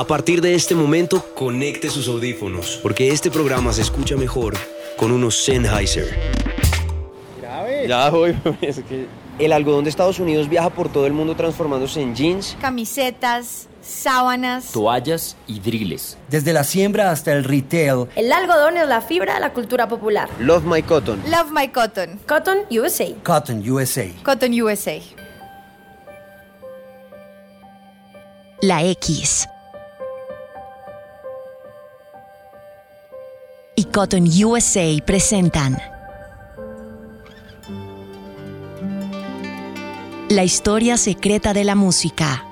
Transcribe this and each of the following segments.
A partir de este momento, conecte sus audífonos, porque este programa se escucha mejor con unos Sennheiser. Ya voy, es que El algodón de Estados Unidos viaja por todo el mundo transformándose en jeans. Camisetas, sábanas. toallas y driles. Desde la siembra hasta el retail, El algodón es la fibra de la cultura popular. Love My Cotton. Love My Cotton. Cotton USA. Cotton USA. Cotton USA. La X. Cotton USA presentan La historia secreta de la música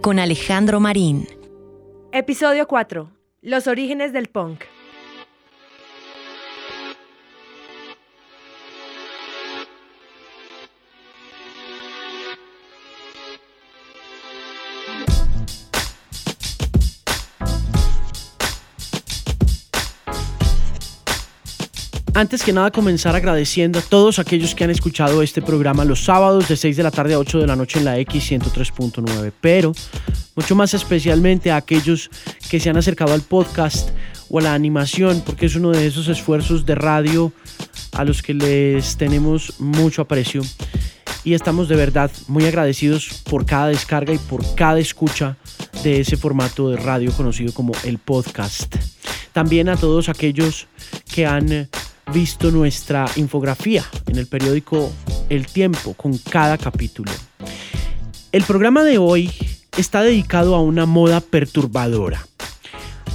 con Alejandro Marín. Episodio 4. Los orígenes del punk. Antes que nada comenzar agradeciendo a todos aquellos que han escuchado este programa los sábados de 6 de la tarde a 8 de la noche en la X 103.9, pero mucho más especialmente a aquellos que se han acercado al podcast o a la animación, porque es uno de esos esfuerzos de radio a los que les tenemos mucho aprecio y estamos de verdad muy agradecidos por cada descarga y por cada escucha de ese formato de radio conocido como el podcast. También a todos aquellos que han visto nuestra infografía en el periódico El Tiempo con cada capítulo. El programa de hoy está dedicado a una moda perturbadora.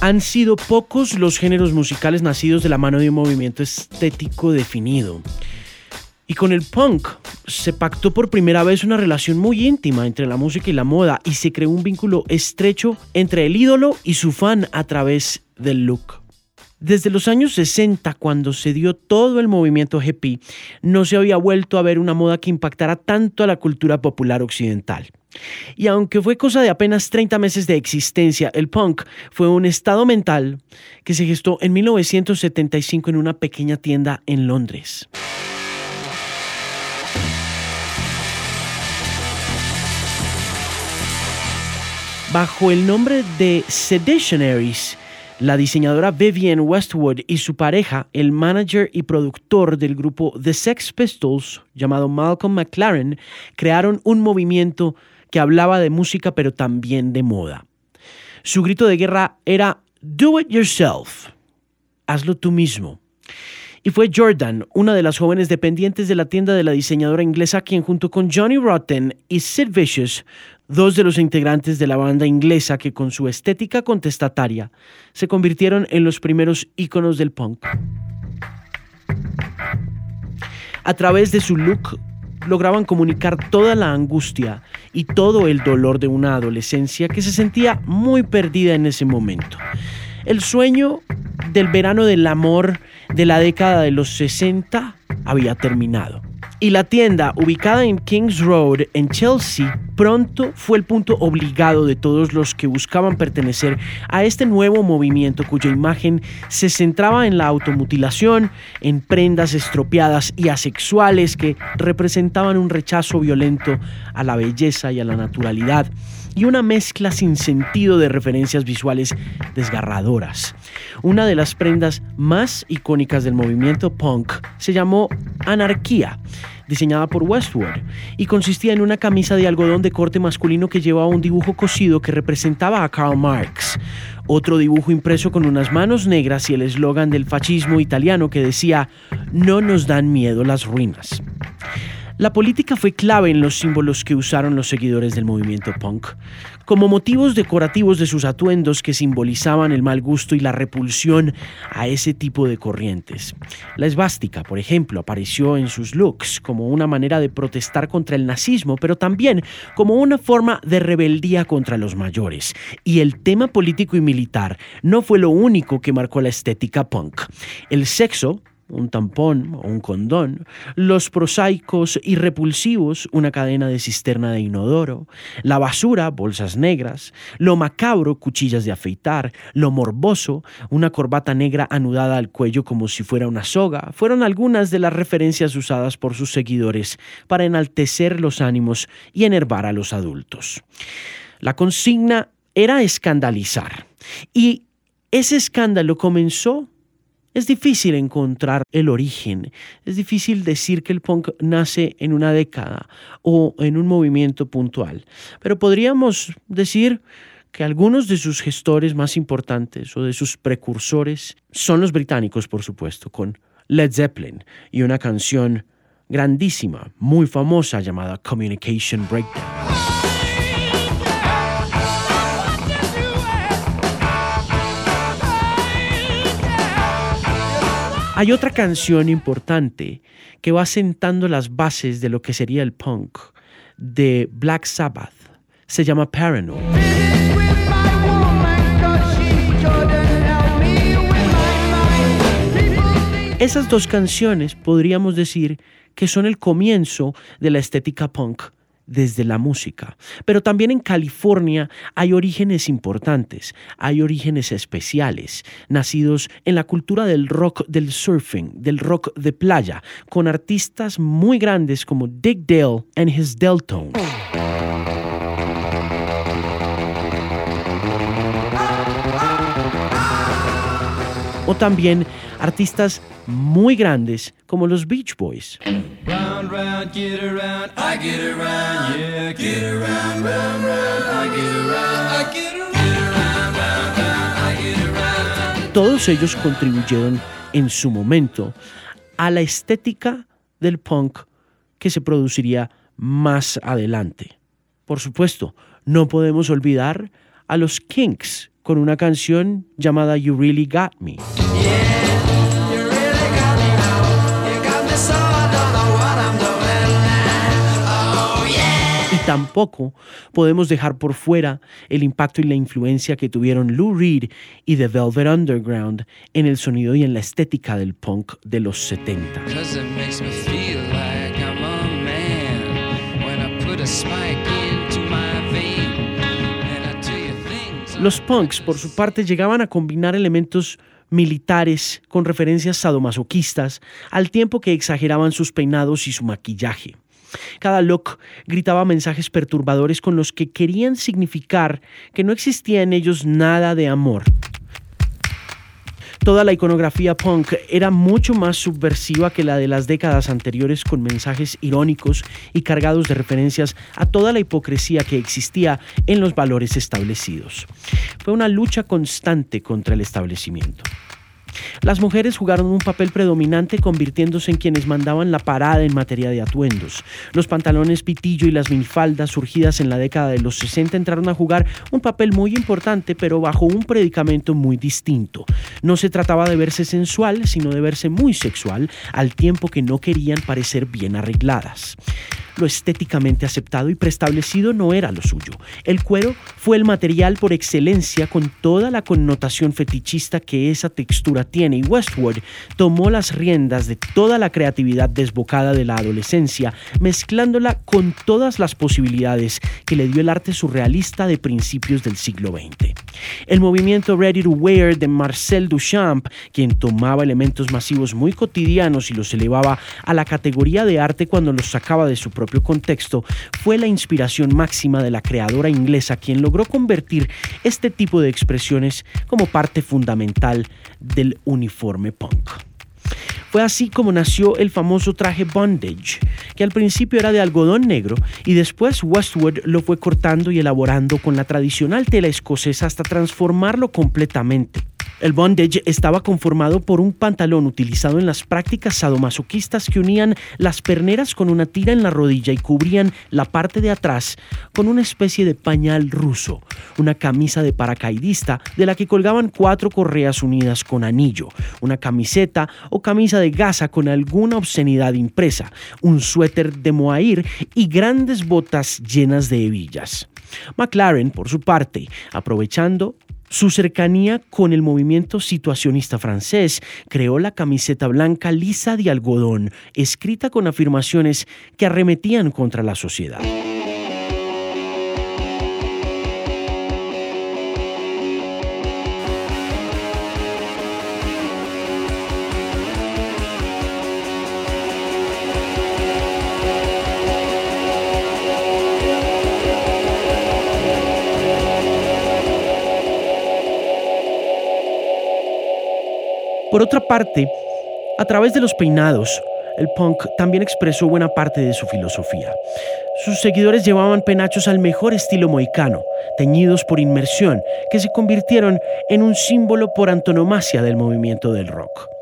Han sido pocos los géneros musicales nacidos de la mano de un movimiento estético definido. Y con el punk se pactó por primera vez una relación muy íntima entre la música y la moda y se creó un vínculo estrecho entre el ídolo y su fan a través del look. Desde los años 60, cuando se dio todo el movimiento hippie, no se había vuelto a ver una moda que impactara tanto a la cultura popular occidental. Y aunque fue cosa de apenas 30 meses de existencia, el punk fue un estado mental que se gestó en 1975 en una pequeña tienda en Londres. Bajo el nombre de Seditionaries, la diseñadora Vivienne Westwood y su pareja, el manager y productor del grupo The Sex Pistols, llamado Malcolm McLaren, crearon un movimiento que hablaba de música pero también de moda. Su grito de guerra era Do it yourself, hazlo tú mismo. Y fue Jordan, una de las jóvenes dependientes de la tienda de la diseñadora inglesa, quien junto con Johnny Rotten y Sid Vicious, dos de los integrantes de la banda inglesa que con su estética contestataria se convirtieron en los primeros íconos del punk. A través de su look lograban comunicar toda la angustia y todo el dolor de una adolescencia que se sentía muy perdida en ese momento. El sueño del verano del amor de la década de los 60 había terminado. Y la tienda, ubicada en Kings Road, en Chelsea, pronto fue el punto obligado de todos los que buscaban pertenecer a este nuevo movimiento cuya imagen se centraba en la automutilación, en prendas estropeadas y asexuales que representaban un rechazo violento a la belleza y a la naturalidad y una mezcla sin sentido de referencias visuales desgarradoras. Una de las prendas más icónicas del movimiento punk se llamó Anarquía, diseñada por Westwood, y consistía en una camisa de algodón de corte masculino que llevaba un dibujo cosido que representaba a Karl Marx, otro dibujo impreso con unas manos negras y el eslogan del fascismo italiano que decía, no nos dan miedo las ruinas. La política fue clave en los símbolos que usaron los seguidores del movimiento punk, como motivos decorativos de sus atuendos que simbolizaban el mal gusto y la repulsión a ese tipo de corrientes. La esvástica, por ejemplo, apareció en sus looks como una manera de protestar contra el nazismo, pero también como una forma de rebeldía contra los mayores. Y el tema político y militar no fue lo único que marcó la estética punk. El sexo, un tampón o un condón, los prosaicos y repulsivos, una cadena de cisterna de inodoro, la basura, bolsas negras, lo macabro, cuchillas de afeitar, lo morboso, una corbata negra anudada al cuello como si fuera una soga, fueron algunas de las referencias usadas por sus seguidores para enaltecer los ánimos y enervar a los adultos. La consigna era escandalizar. Y ese escándalo comenzó es difícil encontrar el origen, es difícil decir que el punk nace en una década o en un movimiento puntual, pero podríamos decir que algunos de sus gestores más importantes o de sus precursores son los británicos, por supuesto, con Led Zeppelin y una canción grandísima, muy famosa llamada Communication Breakdown. Hay otra canción importante que va sentando las bases de lo que sería el punk de Black Sabbath. Se llama Paranoid. Esas dos canciones podríamos decir que son el comienzo de la estética punk desde la música. Pero también en California hay orígenes importantes, hay orígenes especiales, nacidos en la cultura del rock del surfing, del rock de playa, con artistas muy grandes como Dick Dale and his Deltones. O también artistas muy grandes como los Beach Boys. Todos ellos contribuyeron en su momento a la estética del punk que se produciría más adelante. Por supuesto, no podemos olvidar a los Kinks con una canción llamada You Really Got Me. Tampoco podemos dejar por fuera el impacto y la influencia que tuvieron Lou Reed y The Velvet Underground en el sonido y en la estética del punk de los 70. Los punks, por su parte, llegaban a combinar elementos militares con referencias sadomasoquistas, al tiempo que exageraban sus peinados y su maquillaje. Cada look gritaba mensajes perturbadores con los que querían significar que no existía en ellos nada de amor. Toda la iconografía punk era mucho más subversiva que la de las décadas anteriores con mensajes irónicos y cargados de referencias a toda la hipocresía que existía en los valores establecidos. Fue una lucha constante contra el establecimiento. Las mujeres jugaron un papel predominante convirtiéndose en quienes mandaban la parada en materia de atuendos. Los pantalones pitillo y las minifaldas surgidas en la década de los 60 entraron a jugar un papel muy importante pero bajo un predicamento muy distinto. No se trataba de verse sensual, sino de verse muy sexual al tiempo que no querían parecer bien arregladas lo estéticamente aceptado y preestablecido no era lo suyo. El cuero fue el material por excelencia con toda la connotación fetichista que esa textura tiene y Westwood tomó las riendas de toda la creatividad desbocada de la adolescencia, mezclándola con todas las posibilidades que le dio el arte surrealista de principios del siglo XX. El movimiento Ready to Wear de Marcel Duchamp, quien tomaba elementos masivos muy cotidianos y los elevaba a la categoría de arte cuando los sacaba de su propio contexto, fue la inspiración máxima de la creadora inglesa quien logró convertir este tipo de expresiones como parte fundamental del uniforme punk. Fue así como nació el famoso traje bondage, que al principio era de algodón negro y después Westwood lo fue cortando y elaborando con la tradicional tela escocesa hasta transformarlo completamente. El bondage estaba conformado por un pantalón utilizado en las prácticas sadomasoquistas que unían las perneras con una tira en la rodilla y cubrían la parte de atrás con una especie de pañal ruso, una camisa de paracaidista de la que colgaban cuatro correas unidas con anillo, una camiseta o camisa de gasa con alguna obscenidad impresa, un suéter de mohair y grandes botas llenas de hebillas. McLaren, por su parte, aprovechando su cercanía con el movimiento situacionista francés creó la camiseta blanca lisa de algodón, escrita con afirmaciones que arremetían contra la sociedad. Parte, a través de los peinados, el punk también expresó buena parte de su filosofía. Sus seguidores llevaban penachos al mejor estilo mohicano, teñidos por inmersión, que se convirtieron en un símbolo por antonomasia del movimiento del rock.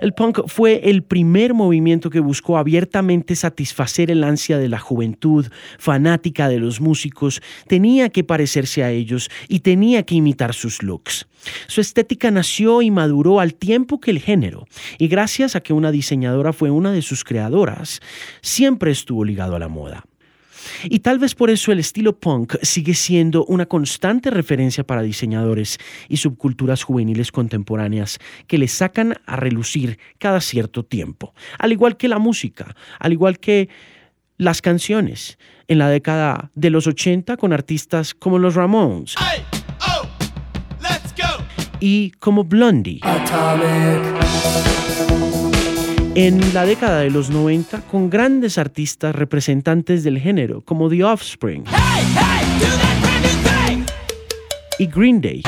El punk fue el primer movimiento que buscó abiertamente satisfacer el ansia de la juventud fanática de los músicos, tenía que parecerse a ellos y tenía que imitar sus looks. Su estética nació y maduró al tiempo que el género, y gracias a que una diseñadora fue una de sus creadoras, siempre estuvo ligado a la moda. Y tal vez por eso el estilo punk sigue siendo una constante referencia para diseñadores y subculturas juveniles contemporáneas que le sacan a relucir cada cierto tiempo. Al igual que la música, al igual que las canciones en la década de los 80 con artistas como los Ramones. Oh, y como Blondie en la década de los 90 con grandes artistas representantes del género como The Offspring y Green Day.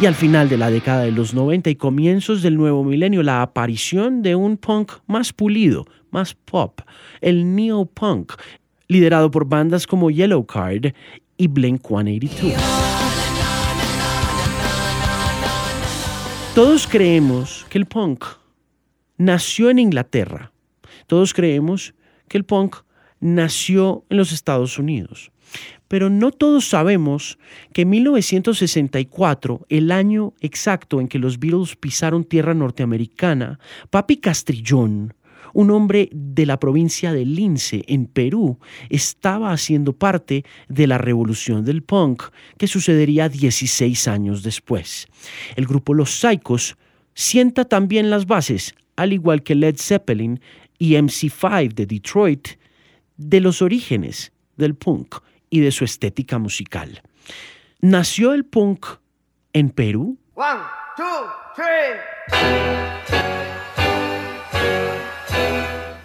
Y al final de la década de los 90 y comienzos del nuevo milenio, la aparición de un punk más pulido, más pop, el neo-punk, liderado por bandas como Yellow Card y Blink 182. Todos creemos que el punk nació en Inglaterra. Todos creemos que el punk nació en los Estados Unidos. Pero no todos sabemos que en 1964, el año exacto en que los Beatles pisaron tierra norteamericana, Papi Castrillón un hombre de la provincia de Lince, en Perú, estaba haciendo parte de la revolución del punk que sucedería 16 años después. El grupo Los Psychos sienta también las bases, al igual que Led Zeppelin y MC5 de Detroit, de los orígenes del punk y de su estética musical. ¿Nació el punk en Perú? One, two,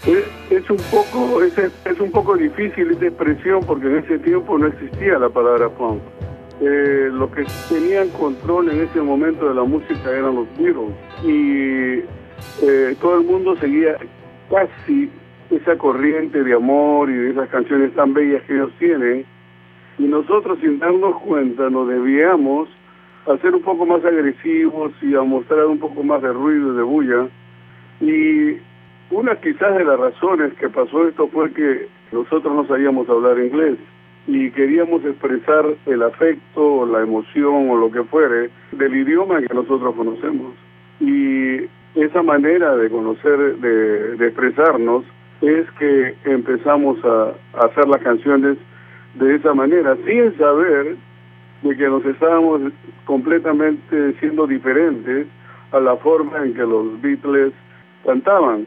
es un poco es, es un poco difícil esta expresión porque en ese tiempo no existía la palabra punk. Eh, los que tenían control en ese momento de la música eran los Beatles. Y eh, todo el mundo seguía casi esa corriente de amor y de esas canciones tan bellas que ellos tienen. Y nosotros sin darnos cuenta nos debíamos a ser un poco más agresivos y a mostrar un poco más de ruido y de bulla. Y una quizás de las razones que pasó esto fue que nosotros no sabíamos hablar inglés y queríamos expresar el afecto, la emoción o lo que fuere del idioma que nosotros conocemos. Y esa manera de conocer, de, expresarnos, es que empezamos a, hacer las canciones de esa manera, sin saber de que nos estábamos completamente siendo diferentes a la forma en que los Beatles cantaban.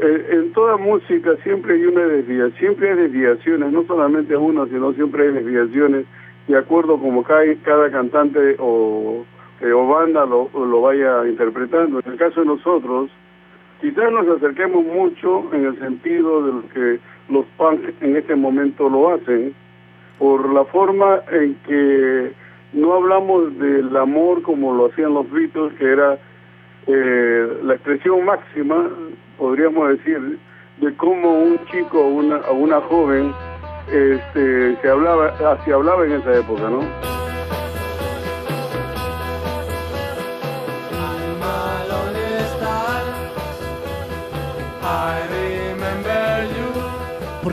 Eh, en toda música siempre hay una desviación, siempre hay desviaciones, no solamente una, sino siempre hay desviaciones de acuerdo como cada, cada cantante o, eh, o banda lo, lo vaya interpretando. En el caso de nosotros, quizás nos acerquemos mucho en el sentido de lo que los punks en este momento lo hacen, por la forma en que no hablamos del amor como lo hacían los Beatles, que era eh, la expresión máxima podríamos decir, de cómo un chico o una, una joven este, se hablaba, se hablaba en esa época, ¿no?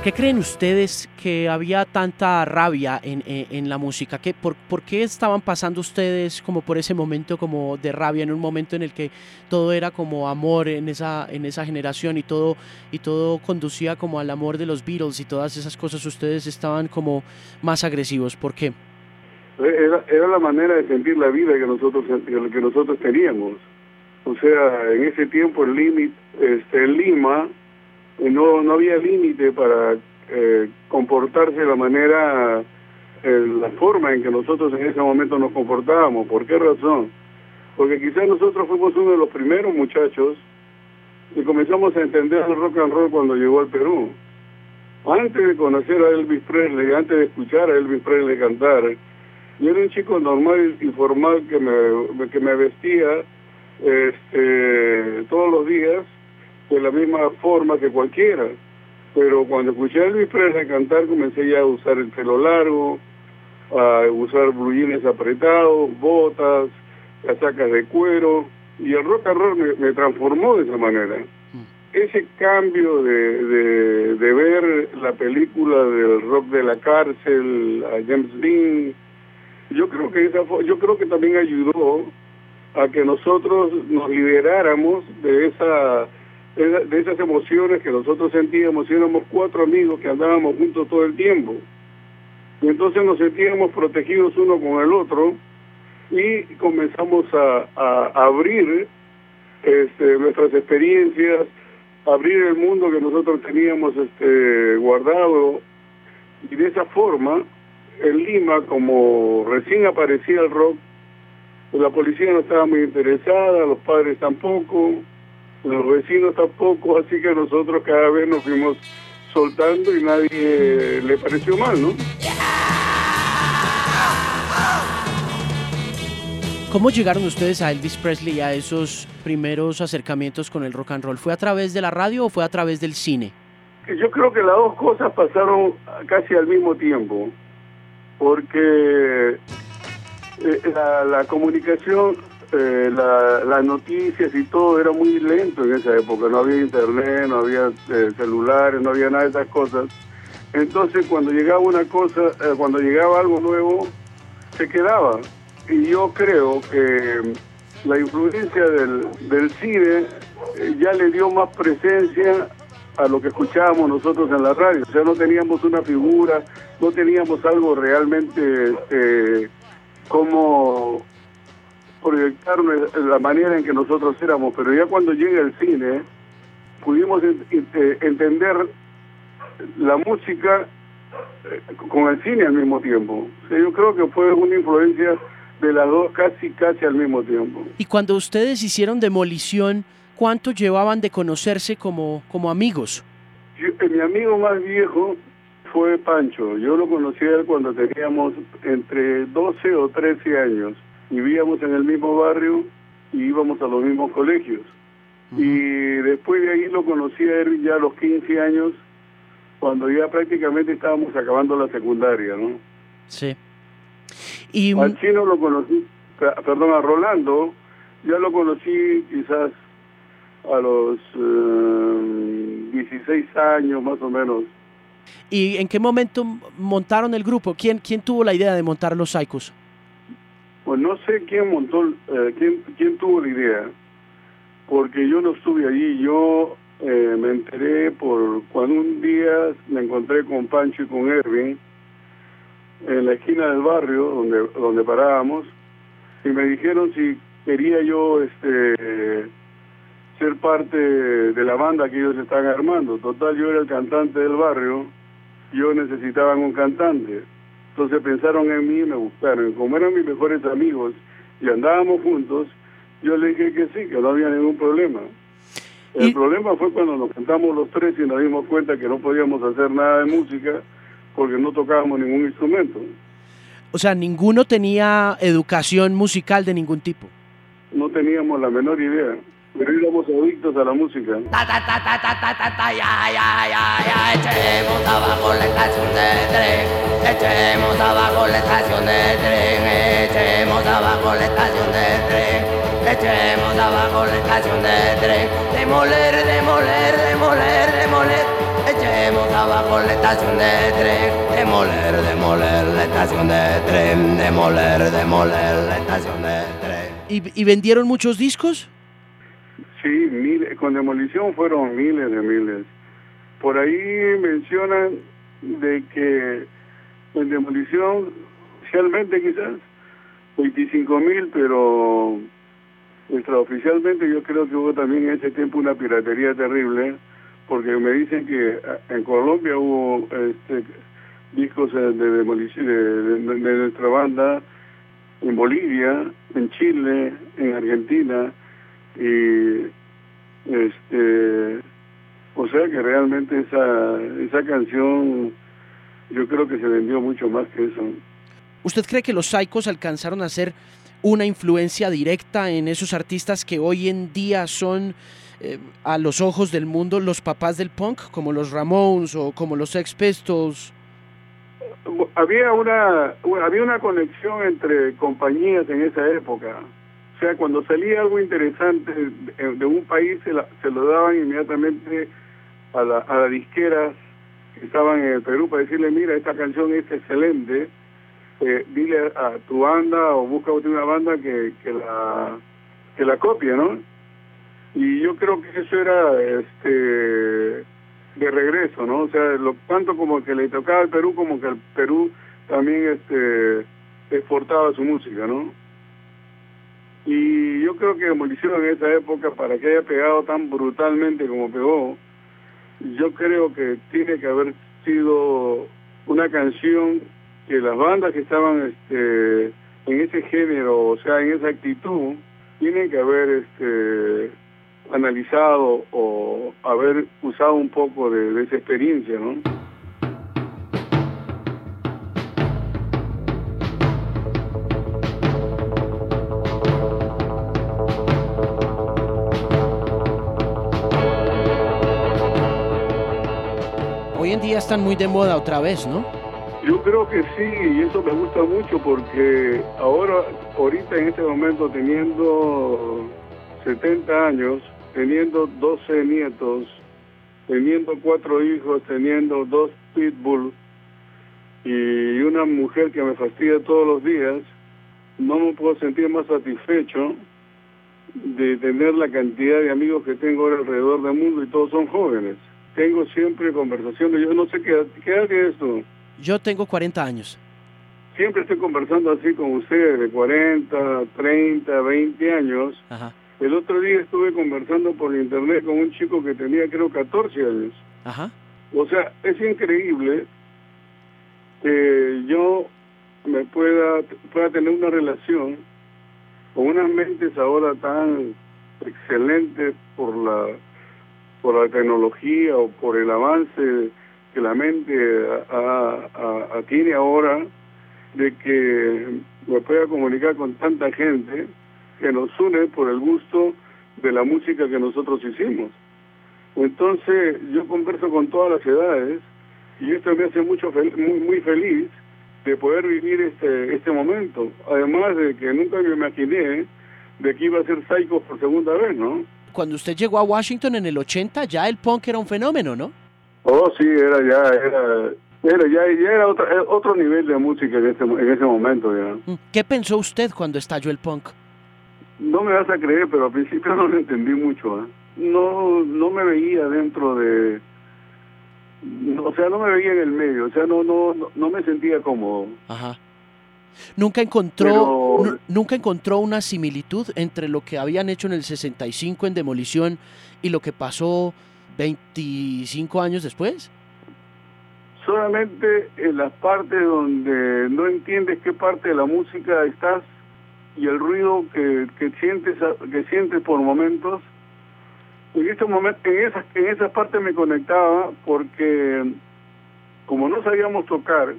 ¿Por qué creen ustedes que había tanta rabia en, la música? ¿Qué, por, qué estaban pasando ustedes como por ese momento como de rabia, en un momento en el que todo era como amor en esa, en esa generación y todo, y todo conducía como al amor de los Beatles y todas esas cosas? Ustedes estaban como más agresivos. ¿Por qué? Era, era la manera de sentir la vida que nosotros, que nosotros teníamos. O sea, en ese tiempo el límite, este, en Lima, no, no había límite para eh, comportarse de la manera, eh, la forma en que nosotros en ese momento nos comportábamos. ¿Por qué razón? Porque quizás nosotros fuimos uno de los primeros muchachos y comenzamos a entender el rock and roll cuando llegó al Perú. Antes de conocer a Elvis Presley, antes de escuchar a Elvis Presley cantar, Yo era un chico normal y formal que me, que me vestía este, todos los días de la misma forma que cualquiera. Pero cuando escuché a Elvis Presley cantar comencé ya a usar el pelo largo, a usar blujines apretados, botas, casacas de cuero, y el rock and roll me, me transformó de esa manera. Ese cambio de, de, de, ver la película del rock de la cárcel, a James Dean, yo creo que esa yo creo que también ayudó a que nosotros nos liberáramos de esa de esas emociones que nosotros sentíamos, éramos cuatro amigos que andábamos juntos todo el tiempo. Y entonces nos sentíamos protegidos uno con el otro y comenzamos a, a abrir este, nuestras experiencias, abrir el mundo que nosotros teníamos este, guardado. Y de esa forma, en Lima, como recién aparecía el rock, la policía no estaba muy interesada, los padres tampoco, los vecinos tampoco, así que nosotros cada vez nos fuimos soltando y nadie le pareció mal, ¿no? ¿Cómo llegaron ustedes a Elvis Presley a esos primeros acercamientos con el rock and roll? ¿Fue a través de la radio o fue a través del cine? Yo creo que las dos cosas pasaron casi al mismo tiempo, porque eh, la, la, comunicación, eh, la, las noticias y todo era muy lento en esa época, no había internet, no había eh, celulares, no había nada de esas cosas. Entonces cuando llegaba una cosa, eh, cuando llegaba algo nuevo, se quedaba y yo creo que la influencia del, del eh, ya le dio más presencia a lo que escuchábamos nosotros en la radio. O sea, no teníamos una figura, no teníamos algo realmente eh, como proyectar la manera en que nosotros éramos, pero ya cuando llega el cine pudimos entender la música eh, con el cine al mismo tiempo. O sea, yo creo que fue una influencia de las dos casi casi al mismo tiempo. Y cuando ustedes hicieron demolición, ¿cuánto llevaban de conocerse como, como amigos? Yo, eh, mi amigo más viejo fue Pancho. Yo lo conocí a él cuando teníamos entre 12 o 13 años. Vivíamos en el mismo barrio y íbamos a los mismos colegios. Uh -huh. Y después de ahí lo conocí a él ya a los 15 años, cuando ya prácticamente estábamos acabando la secundaria, ¿no? Sí. Y... Al chino lo conocí, perdón, a Rolando, ya lo conocí quizás a los eh, 16 años más o menos. ¿Y en qué momento montaron el grupo? ¿Quién, quién tuvo la idea de montar los Psychos? Pues no sé quién montó, eh, quién, quién tuvo la idea, porque yo no estuve allí, yo eh, me enteré por cuando un día me encontré con Pancho y con Erwin, en la esquina del barrio donde donde parábamos y me dijeron si quería yo este ser parte de la banda que ellos estaban armando. Total, yo era el cantante del barrio, yo necesitaban un cantante. Entonces pensaron en mí y me buscaron. Como eran mis mejores amigos y andábamos juntos, yo le dije que sí, que no había ningún problema. El ¿Y? problema fue cuando nos sentamos los tres y nos dimos cuenta que no podíamos hacer nada de música porque no tocábamos ningún instrumento. O sea, ninguno tenía educación musical de ningún tipo. No teníamos la menor idea, pero éramos adictos a la música. Ta, ta, ta, ta, ta, ta, ta, ta, ya, ya, ya, ya, echemos abajo la estación de tren, echemos abajo la estación de tren, echemos abajo la estación de tren, echemos abajo la estación de tren, demoler, demoler, demoler, demoler. Echemos abajo la estación de tren, demoler, demoler la estación de tren, demoler, demoler la estación de tren. ¿Y, y vendieron muchos discos? Sí, miles, con demolición fueron miles de miles. Por ahí mencionan de que en demolición, oficialmente quizás, 25 mil, pero extraoficialmente yo creo que hubo también en ese tiempo una piratería terrible porque me dicen que en Colombia hubo este, discos de demolición de, de, de, nuestra banda, en Bolivia, en Chile, en Argentina, y este, o sea que realmente esa, esa canción yo creo que se vendió mucho más que eso. ¿Usted cree que los Psychos alcanzaron a ser una influencia directa en esos artistas que hoy en día son eh, a los ojos del mundo los papás del punk, como los Ramones o como los Sex Pistols? Había una, había una conexión entre compañías en esa época. O sea, cuando salía algo interesante de, un país, se, se, lo daban inmediatamente a, la, a las disqueras que estaban en el Perú para decirle, mira, esta canción es excelente, eh, dile a, tu banda o busca una banda que, que la que la copie, ¿no? Y yo creo que eso era este de regreso, ¿no? O sea, lo tanto como que le tocaba al Perú como que el Perú también este exportaba su música, ¿no? Y yo creo que hicieron en esa época para que haya pegado tan brutalmente como pegó, yo creo que tiene que haber sido una canción que las bandas que estaban este, en ese género, o sea, en esa actitud, tienen que haber este, analizado o haber usado un poco de, de esa experiencia, ¿no? Día están muy de moda otra vez, ¿no? Yo creo que sí, y eso me gusta mucho porque ahora, ahorita en este momento, teniendo 70 años, teniendo 12 nietos, teniendo cuatro hijos, teniendo dos pitbull y una mujer que me fastidia todos los días, no me puedo sentir más satisfecho de tener la cantidad de amigos que tengo ahora alrededor del mundo y todos son jóvenes. Tengo siempre conversaciones, yo no sé qué, qué edad es esto. Yo tengo 40 años. Siempre estoy conversando así con ustedes, de 40, 30, 20 años. Ajá. El otro día estuve conversando por internet con un chico que tenía creo 14 años. Ajá. O sea, es increíble que yo me pueda, pueda tener una relación con unas mentes ahora tan excelentes por la por la tecnología o por el avance que la mente tiene ahora de que me pueda comunicar con tanta gente que nos une por el gusto de la música que nosotros hicimos. Entonces yo converso con todas las edades y esto me hace mucho muy, muy feliz de poder vivir este, este momento. Además de que nunca me imaginé de que iba a ser Psycho por segunda vez, ¿no? Cuando usted llegó a Washington en el 80 ya el punk era un fenómeno, ¿no? Oh, sí, era ya, era, era ya, ya era otro, otro nivel de música en ese, en ese momento ya. Mm, ¿Qué pensó usted cuando estalló el punk? No me vas a creer, pero al principio no lo entendí mucho. ¿eh? No, no me veía dentro de, o sea, no me veía en el medio, o sea, no, no, no, me sentía cómodo. Ajá. Nunca encontró, nunca encontró una similitud entre lo que habían hecho en el 65 en demolición y lo que pasó 25 años después? Solamente en las partes donde no entiendes qué parte de la música estás y el ruido que, que sientes que sientes por momentos. En estos momentos, en esas, en esas partes me conectaba porque como no sabíamos tocar,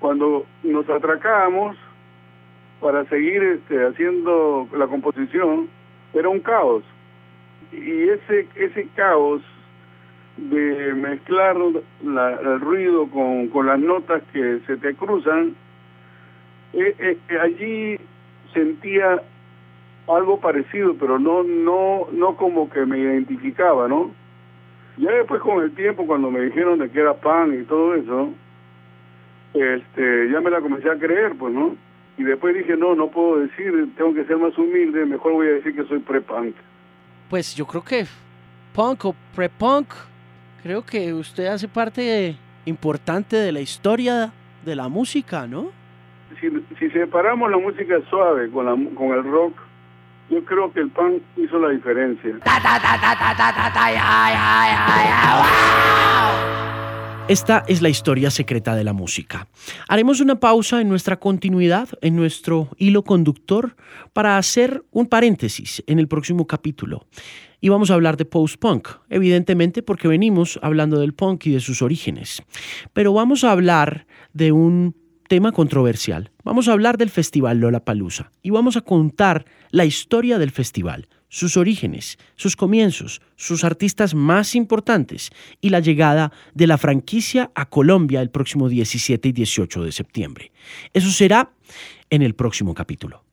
cuando nos atracábamos para seguir este, haciendo la composición, era un caos y ese ese caos de mezclar el ruido con, con, las notas que se te cruzan, eh, eh, allí sentía algo parecido, pero no no no como que me identificaba, ¿no? Ya después con el tiempo, cuando me dijeron de que era pan y todo eso, este, ya me la comencé a creer, pues, ¿no? Y después dije, no, no puedo decir, tengo que ser más humilde, mejor voy a decir que soy pre-punk pues yo creo que punk o pre-punk, creo que usted hace parte importante de la historia de la música, ¿no? Si, separamos la música suave con, la, con el rock, yo creo que el punk hizo la diferencia. Esta es la historia secreta de la música. Haremos una pausa en nuestra continuidad, en nuestro hilo conductor, para hacer un paréntesis en el próximo capítulo. Y vamos a hablar de post-punk, evidentemente porque venimos hablando del punk y de sus orígenes. Pero vamos a hablar de un tema controversial. Vamos a hablar del Festival Lollapalooza y vamos a contar la historia del festival, sus orígenes, sus comienzos, sus artistas más importantes y la llegada de la franquicia a Colombia el próximo 17 y 18 de septiembre. Eso será en el próximo capítulo.